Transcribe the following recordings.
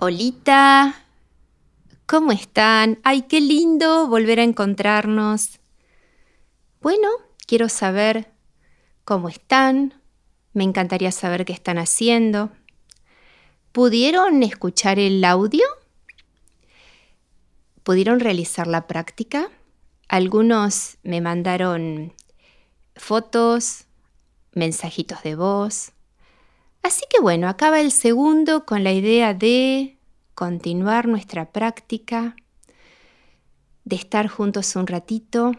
Olita, ¿cómo están? Ay, qué lindo volver a encontrarnos. Bueno, quiero saber cómo están. Me encantaría saber qué están haciendo. ¿Pudieron escuchar el audio? ¿Pudieron realizar la práctica? Algunos me mandaron fotos, mensajitos de voz. Así que bueno, acaba el segundo con la idea de continuar nuestra práctica, de estar juntos un ratito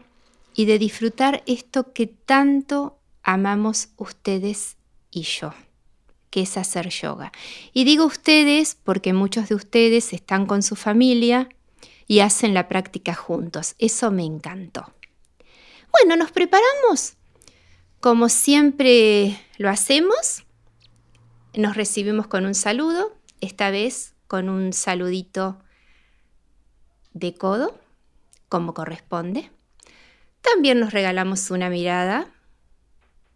y de disfrutar esto que tanto amamos ustedes y yo, que es hacer yoga. Y digo ustedes porque muchos de ustedes están con su familia y hacen la práctica juntos. Eso me encantó. Bueno, nos preparamos. Como siempre lo hacemos, nos recibimos con un saludo, esta vez con un saludito de codo, como corresponde. También nos regalamos una mirada,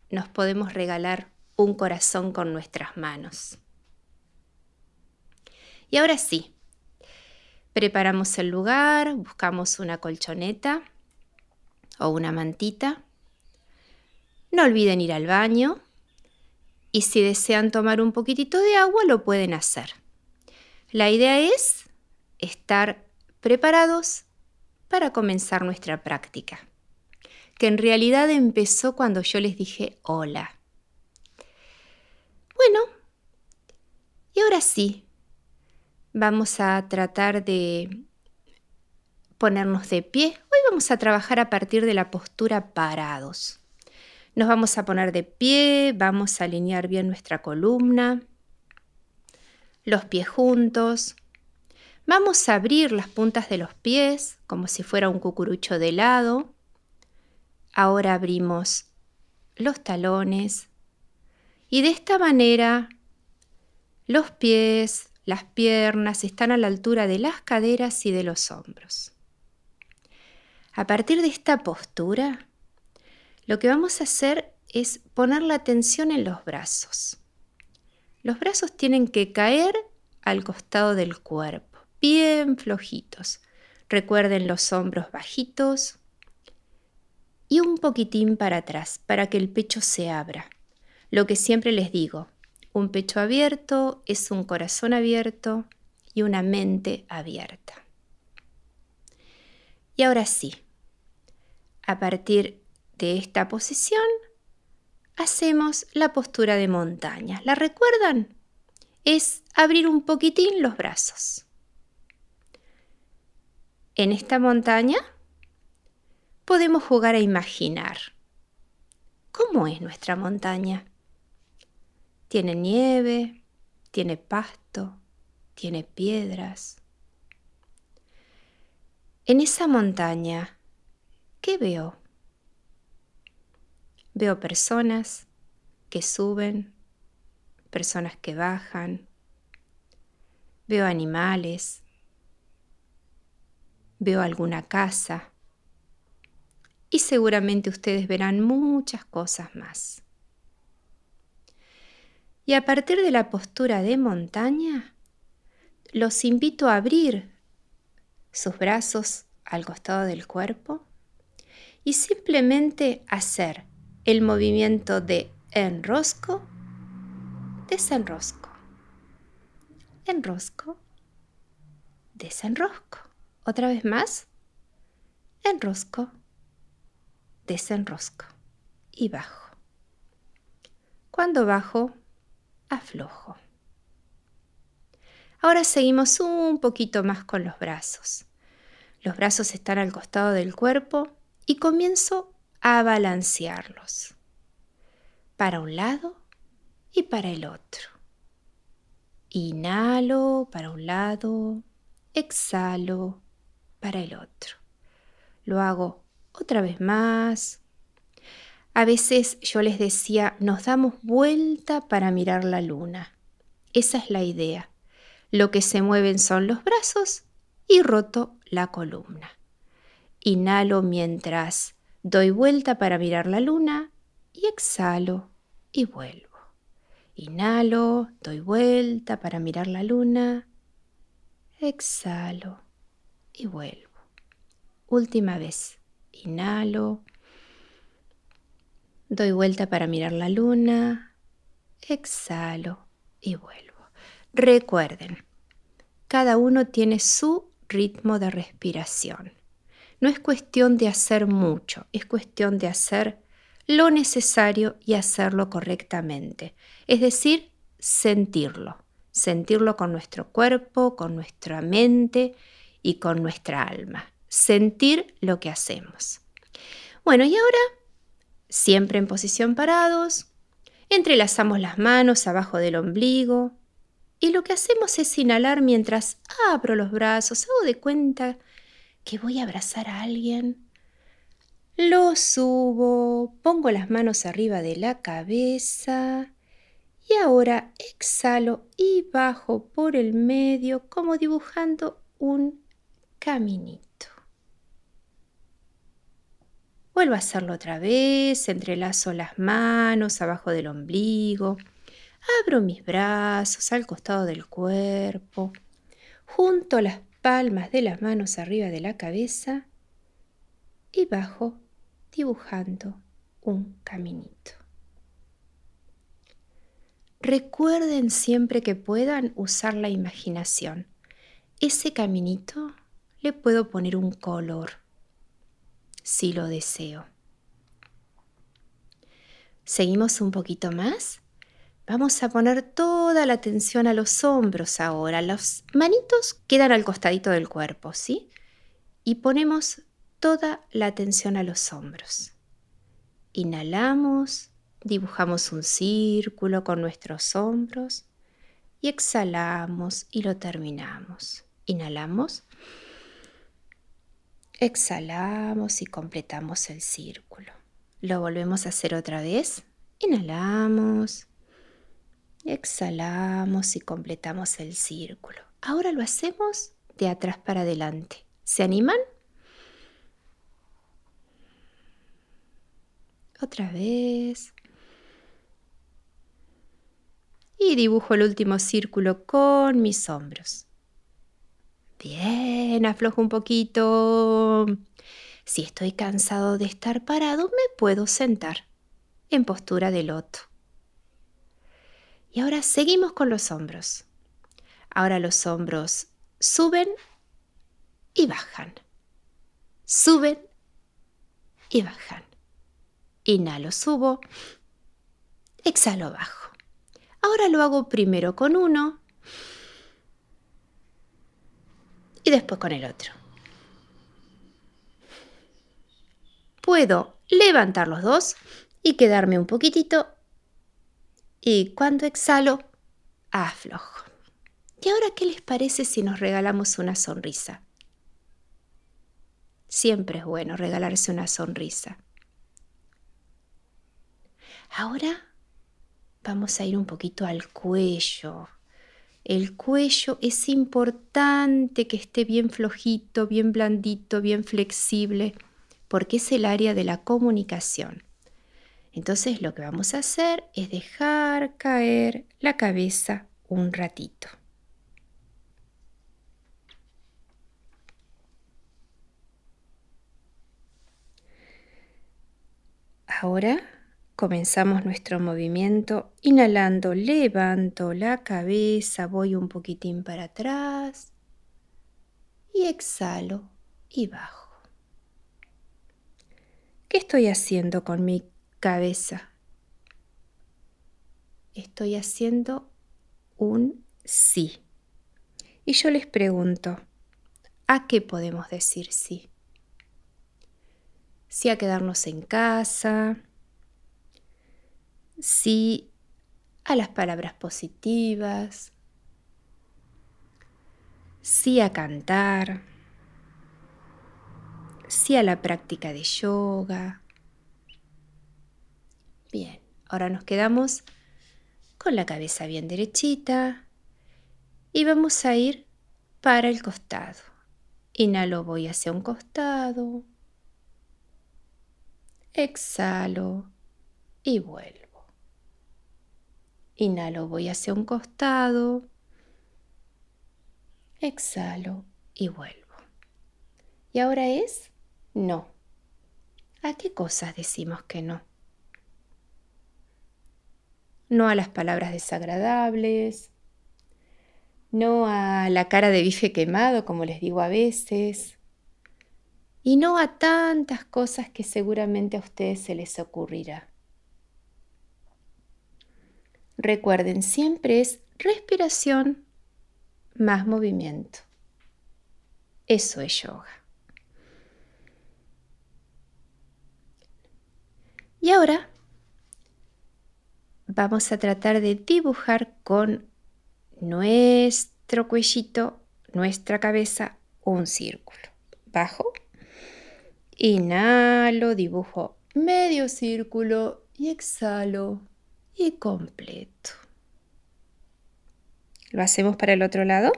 nos podemos regalar un corazón con nuestras manos. Y ahora sí, preparamos el lugar, buscamos una colchoneta o una mantita. No olviden ir al baño y si desean tomar un poquitito de agua lo pueden hacer. La idea es estar preparados para comenzar nuestra práctica, que en realidad empezó cuando yo les dije hola. Bueno, y ahora sí, vamos a tratar de ponernos de pie. Hoy vamos a trabajar a partir de la postura parados. Nos vamos a poner de pie, vamos a alinear bien nuestra columna, los pies juntos. Vamos a abrir las puntas de los pies como si fuera un cucurucho de lado. Ahora abrimos los talones y de esta manera los pies, las piernas están a la altura de las caderas y de los hombros. A partir de esta postura, lo que vamos a hacer es poner la atención en los brazos. Los brazos tienen que caer al costado del cuerpo, bien flojitos. Recuerden los hombros bajitos y un poquitín para atrás para que el pecho se abra. Lo que siempre les digo, un pecho abierto es un corazón abierto y una mente abierta. Y ahora sí, a partir esta posición, hacemos la postura de montaña. ¿La recuerdan? Es abrir un poquitín los brazos. En esta montaña podemos jugar a imaginar. ¿Cómo es nuestra montaña? Tiene nieve, tiene pasto, tiene piedras. En esa montaña, ¿qué veo? Veo personas que suben, personas que bajan, veo animales, veo alguna casa. Y seguramente ustedes verán muchas cosas más. Y a partir de la postura de montaña, los invito a abrir sus brazos al costado del cuerpo y simplemente hacer el movimiento de enrosco, desenrosco, enrosco, desenrosco. Otra vez más, enrosco, desenrosco y bajo. Cuando bajo, aflojo. Ahora seguimos un poquito más con los brazos. Los brazos están al costado del cuerpo y comienzo a balancearlos para un lado y para el otro. Inhalo para un lado, exhalo para el otro. Lo hago otra vez más. A veces yo les decía, nos damos vuelta para mirar la luna. Esa es la idea. Lo que se mueven son los brazos y roto la columna. Inhalo mientras Doy vuelta para mirar la luna y exhalo y vuelvo. Inhalo, doy vuelta para mirar la luna exhalo y vuelvo. Última vez. Inhalo. Doy vuelta para mirar la luna. Exhalo y vuelvo. Recuerden, cada uno tiene su ritmo de respiración. No es cuestión de hacer mucho, es cuestión de hacer lo necesario y hacerlo correctamente. Es decir, sentirlo. Sentirlo con nuestro cuerpo, con nuestra mente y con nuestra alma. Sentir lo que hacemos. Bueno, y ahora, siempre en posición parados, entrelazamos las manos abajo del ombligo y lo que hacemos es inhalar mientras abro los brazos, hago de cuenta que voy a abrazar a alguien. Lo subo, pongo las manos arriba de la cabeza y ahora exhalo y bajo por el medio como dibujando un caminito. Vuelvo a hacerlo otra vez, entrelazo las manos abajo del ombligo, abro mis brazos al costado del cuerpo, junto las palmas de las manos arriba de la cabeza y bajo dibujando un caminito. Recuerden siempre que puedan usar la imaginación. Ese caminito le puedo poner un color, si lo deseo. Seguimos un poquito más. Vamos a poner toda la atención a los hombros ahora. Los manitos quedan al costadito del cuerpo, ¿sí? Y ponemos toda la atención a los hombros. Inhalamos Dibujamos un círculo con nuestros hombros y exhalamos y lo terminamos. Inhalamos, exhalamos y completamos el círculo. Lo volvemos a hacer otra vez. Inhalamos, exhalamos y completamos el círculo. Ahora lo hacemos de atrás para adelante. ¿Se animan? Otra vez. y dibujo el último círculo con mis hombros. Bien, aflojo un poquito. Si estoy cansado de estar parado, me puedo sentar en postura de loto. Y ahora seguimos con los hombros. Ahora los hombros suben y bajan. Suben y bajan. Inhalo, subo. Exhalo, bajo. Ahora lo hago primero con uno y después con el otro. Puedo levantar los dos y quedarme un poquitito y cuando exhalo, aflojo. ¿Y ahora qué les parece si nos regalamos una sonrisa? Siempre es bueno regalarse una sonrisa. Ahora vamos a ir un poquito al cuello. El cuello es importante que esté bien flojito, bien blandito, bien flexible, porque es el área de la comunicación. Entonces lo que vamos a hacer es dejar caer la cabeza un ratito. Ahora Comenzamos nuestro movimiento inhalando, levanto la cabeza, voy un poquitín para atrás y exhalo y bajo. ¿Qué estoy haciendo con mi cabeza? Estoy haciendo un sí. Y yo les pregunto, ¿a qué podemos decir sí? Sí a quedarnos en casa, sí a las palabras positivas, sí a cantar, sí a la práctica de yoga. Bien, ahora nos quedamos con la cabeza bien derechita y vamos a ir para el costado. Inhalo, voy hacia un costado. Exhalo y vuelvo. Inhalo, voy hacia un costado. exhalo y vuelvo. ¿Y ahora es? No. ¿A qué cosas decimos que no? No a las palabras desagradables, no a la cara de bife quemado, como les digo a veces, y no a tantas cosas que seguramente a ustedes se les ocurrirá. Recuerden, siempre es respiración más movimiento. Eso es yoga. Y ahora vamos a tratar de dibujar con nuestro cuellito, nuestra cabeza, un círculo. Bajo, inhalo, dibujo medio círculo y exhalo y completo. Lo hacemos para el otro lado.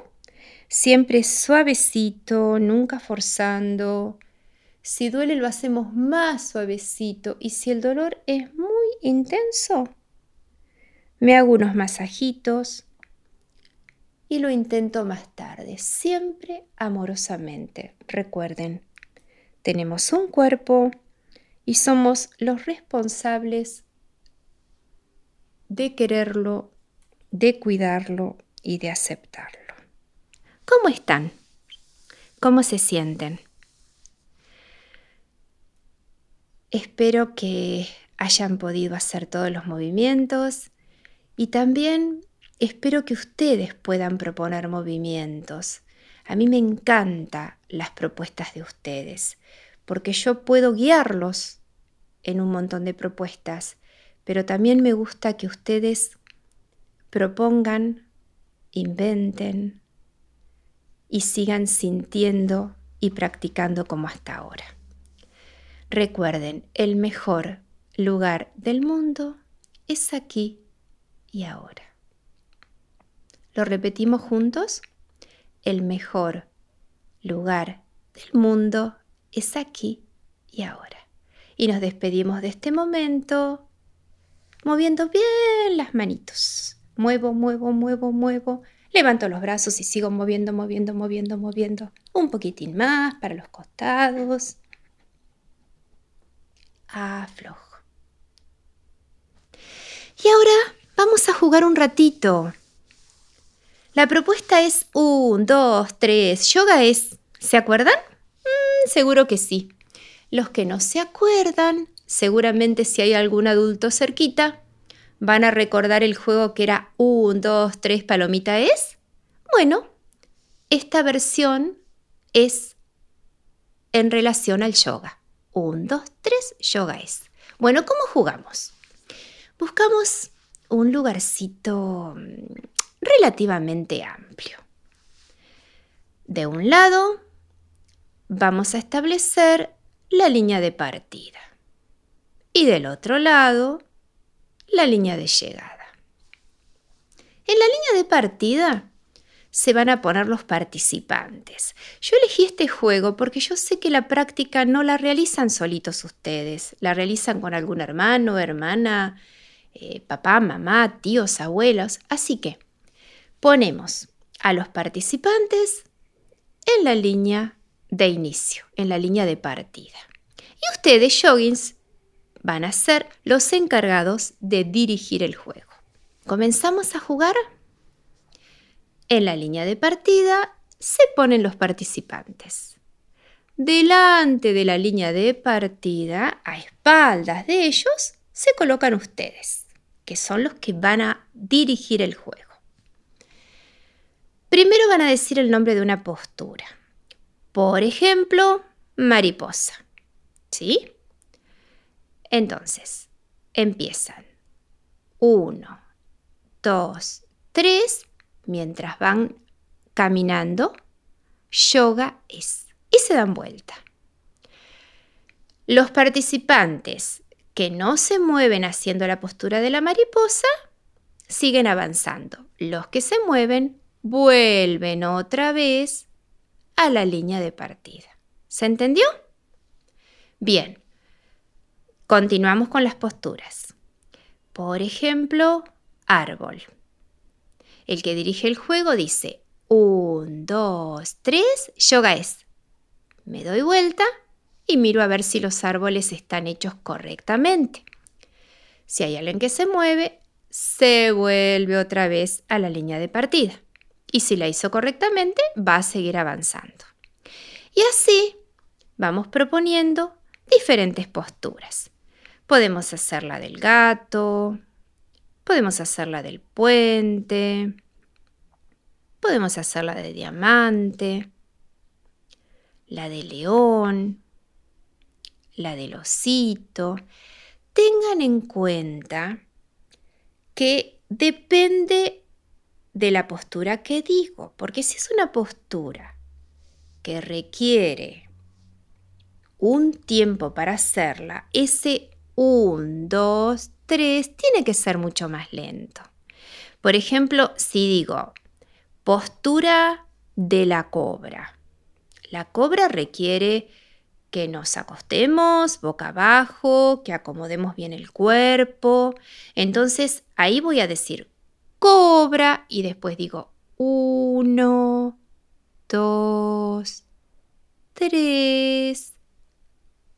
Siempre suavecito, nunca forzando. Si duele lo hacemos más suavecito y si el dolor es muy intenso, me hago unos masajitos y lo intento más tarde, siempre amorosamente. Recuerden, tenemos un cuerpo y somos los responsables de quererlo, de cuidarlo y de aceptarlo. ¿Cómo están? ¿Cómo se sienten? Espero que hayan podido hacer todos los movimientos y también espero que ustedes puedan proponer movimientos. A mí me encantan las propuestas de ustedes porque yo puedo guiarlos en un montón de propuestas, pero también me gusta que ustedes propongan inventen y sigan sintiendo y practicando como hasta ahora. Recuerden, el mejor lugar del mundo es aquí y ahora. ¿Lo repetimos juntos? El mejor lugar del mundo es aquí y ahora. Y nos despedimos de este momento moviendo bien las manitos muevo, muevo, muevo, muevo, levanto los brazos y sigo moviendo, moviendo, moviendo, moviendo. Un poquitín más para los costados. Aflojo. Y ahora vamos a jugar un ratito. La propuesta es un, dos, tres. Yoga es, ¿se acuerdan? Mm, seguro que sí. Los que no se acuerdan, seguramente si hay algún adulto cerquita, van a recordar el juego que era 1, 2, 3, palomita es. Bueno, esta versión es en relación al yoga. 1, 2, 3, yoga es. Bueno, ¿cómo jugamos? Buscamos un lugarcito mm, relativamente amplio. De un lado, vamos a establecer la línea de partida. Y del otro lado, la línea de llegada. En la línea de partida se van a poner los participantes. Yo elegí este juego porque yo sé que la práctica no la realizan solitos ustedes, la realizan con algún hermano, hermana, eh, papá, mamá, tíos, abuelos. Así que ponemos a los participantes en la línea de inicio, en la línea de partida. Y ustedes, joggins, van a ser los encargados de dirigir el juego. ¿Comenzamos a jugar? En la línea de partida se ponen los participantes. Delante de la línea de partida, a espaldas de ellos, se colocan ustedes, que son los que van a dirigir el juego. Primero van a decir el nombre de una postura. Por ejemplo, mariposa. ¿Sí? Entonces, empiezan. Uno, dos, tres. Mientras van caminando, yoga es. Y se dan vuelta. Los participantes que no se mueven haciendo la postura de la mariposa, siguen avanzando. Los que se mueven, vuelven otra vez a la línea de partida. ¿Se entendió? Bien, Continuamos con las posturas. Por ejemplo, árbol. El que dirige el juego dice 1, Un, dos, tres. Yoga es. Me doy vuelta y miro a ver si los árboles están hechos correctamente. Si hay alguien que se mueve, se vuelve otra vez a la línea de partida. Y si la hizo correctamente, va a seguir avanzando. Y así vamos proponiendo diferentes posturas. Podemos hacer la del gato, podemos hacer la del puente, podemos hacer la de diamante, la de león, la del osito. Tengan en cuenta que depende de la postura que digo, porque si es una postura que requiere un tiempo para hacerla, ese 1, 2, 3 tiene que ser mucho más lento. Por ejemplo, si digo postura de la cobra. La cobra requiere que nos acostemos boca abajo, que acomodemos bien el cuerpo. Entonces ahí voy a decir cobra y después digo uno, dos, tres.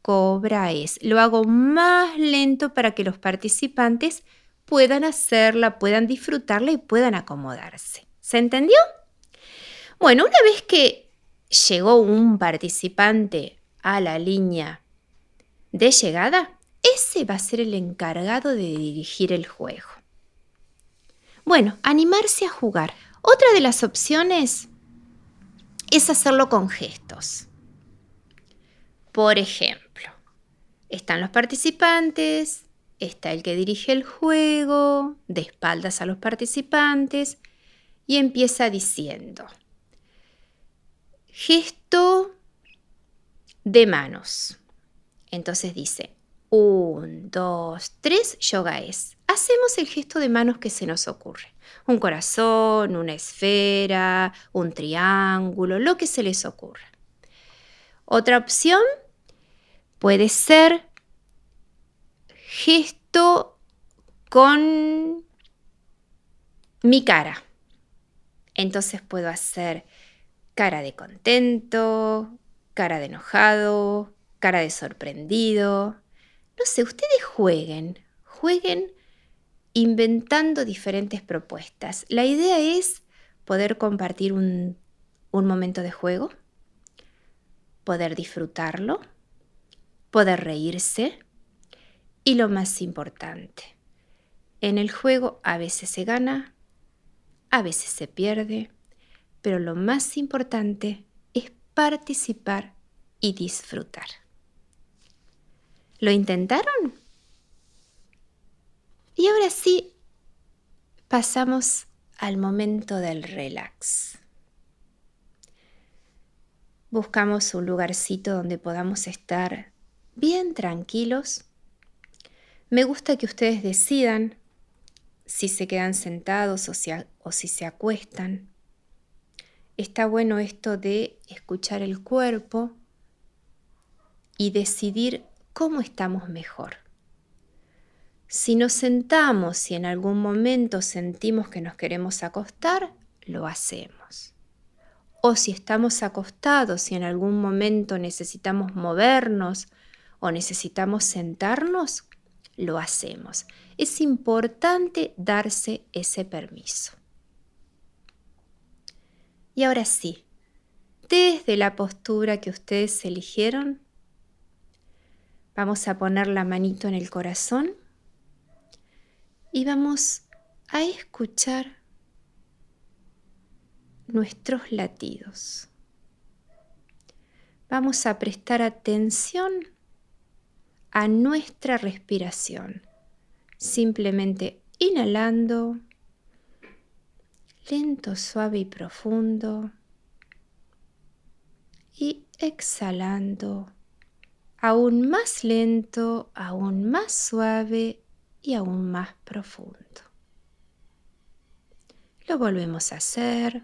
Cobra es. Lo hago más lento para que los participantes puedan hacerla, puedan disfrutarla y puedan acomodarse. ¿Se entendió? Bueno, una vez que llegó un participante a la línea de llegada, ese va a ser el encargado de dirigir el juego. Bueno, animarse a jugar. Otra de las opciones es hacerlo con gestos. Por ejemplo, están los participantes, está el que dirige el juego, de espaldas a los participantes, y empieza diciendo, gesto de manos. Entonces dice, un, dos, tres, yoga es hacemos el gesto de manos que se nos ocurre. Un corazón, una esfera, un triángulo, lo que se les ocurra. Otra opción puede ser gesto con mi cara. Entonces puedo hacer cara de contento, cara de enojado, cara de sorprendido. No sé, ustedes jueguen, jueguen inventando diferentes propuestas. La idea es poder compartir un, momento de juego, poder disfrutarlo, poder reírse y lo más importante, en el juego a veces se gana, a veces se pierde, pero lo más importante participar y disfrutar. ¿Lo intentaron? Y ahora sí, pasamos al momento del relax. Buscamos un lugarcito donde podamos estar bien tranquilos. Me gusta que ustedes decidan si se quedan sentados o si, se acuestan. Está bueno esto de escuchar el cuerpo y decidir cómo estamos mejor. Si nos sentamos y en algún momento sentimos que nos queremos acostar, lo hacemos. O si estamos acostados y en algún momento necesitamos movernos o necesitamos sentarnos, lo hacemos. Es importante darse ese permiso. Y ahora sí, desde la postura que ustedes eligieron, vamos a poner la manito en el corazón y vamos a escuchar nuestros latidos. Vamos a prestar atención a nuestra respiración, simplemente inhalando, lento, suave y profundo, y exhalando, aún más lento, aún más suave y aún más profundo. Lo volvemos a hacer.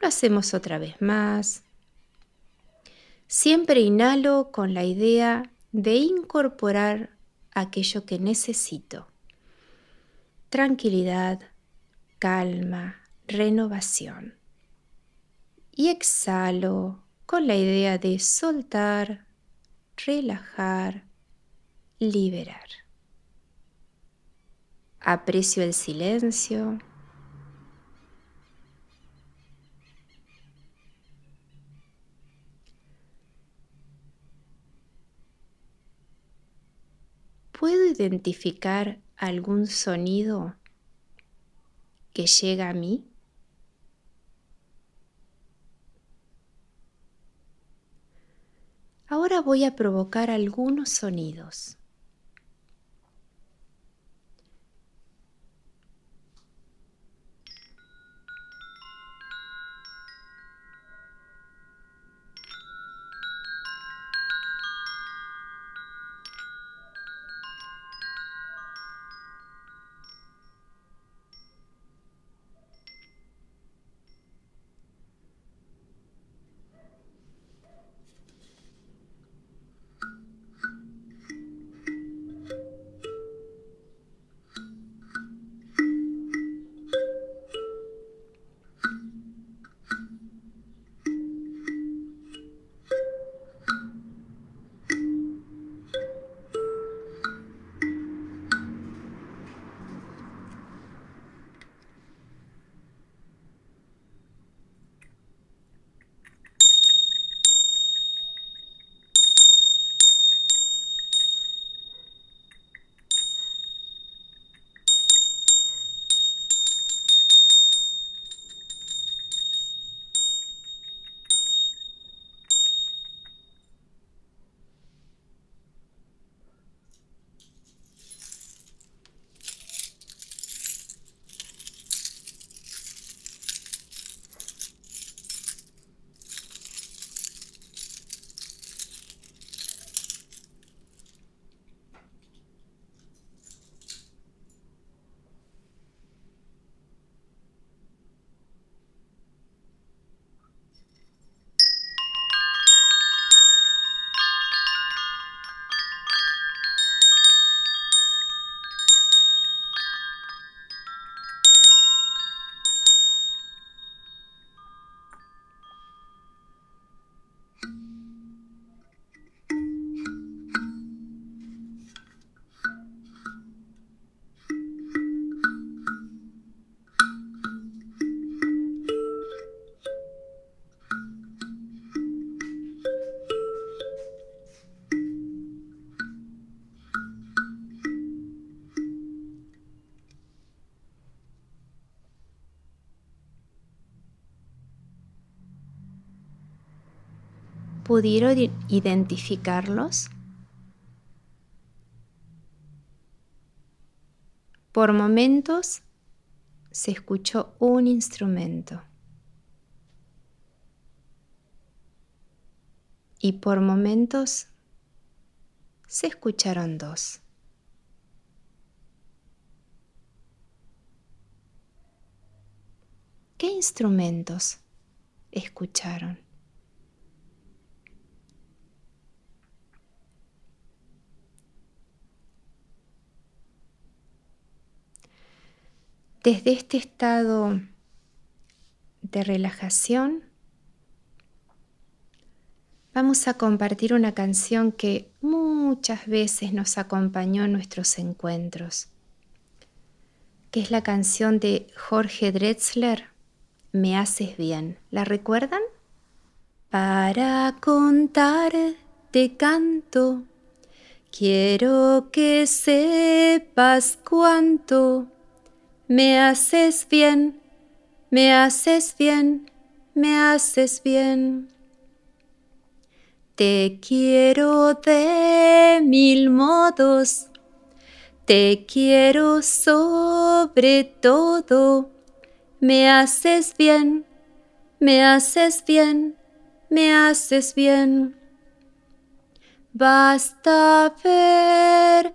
Lo hacemos otra vez más. Siempre inhalo con la idea de incorporar aquello que necesito. tranquilidad, calma, renovación. Y exhalo con la idea de soltar, relajar, liberar. Aprecio el silencio. ¿Puedo identificar algún sonido que llega a mí? Ahora voy a provocar algunos sonidos. ¿Pudieron identificarlos? Por momentos se escuchó un instrumento y por momentos se escucharon dos. ¿Qué instrumentos escucharon? Desde este estado de relajación, vamos a compartir una canción que muchas veces nos acompañó en nuestros encuentros, que es la canción de Jorge Drexler, Me haces bien. ¿La recuerdan? Para contarte canto, quiero que sepas cuánto me haces bien, me haces bien, me haces bien. Te quiero de mil modos, te quiero sobre todo. Me haces bien, me haces bien, me haces bien. Basta ver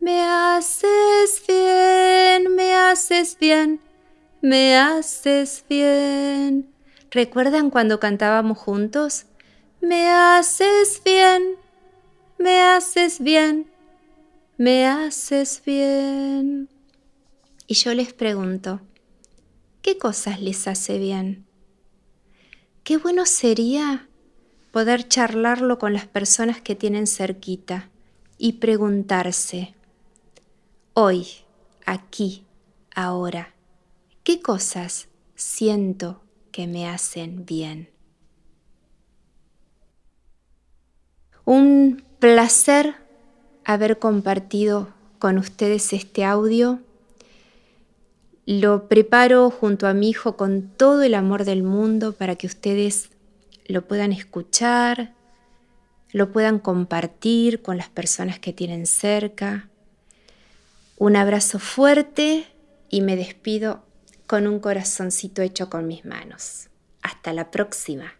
Me haces bien, me haces bien, me haces bien. ¿Recuerdan cuando cantábamos juntos? Me haces bien, me haces bien, me haces bien. Y yo les pregunto, ¿qué cosas les hace bien? Qué bueno sería poder charlarlo con las personas que tienen cerquita y preguntarse, hoy, aquí, ahora, ¿qué cosas siento que me hacen bien? Un placer haber compartido con ustedes este audio. Lo preparo junto a mi hijo con todo el amor del mundo para que ustedes lo puedan escuchar, lo puedan compartir con las personas que tienen cerca. Un abrazo fuerte y me despido con un corazoncito hecho con mis manos. Hasta la próxima.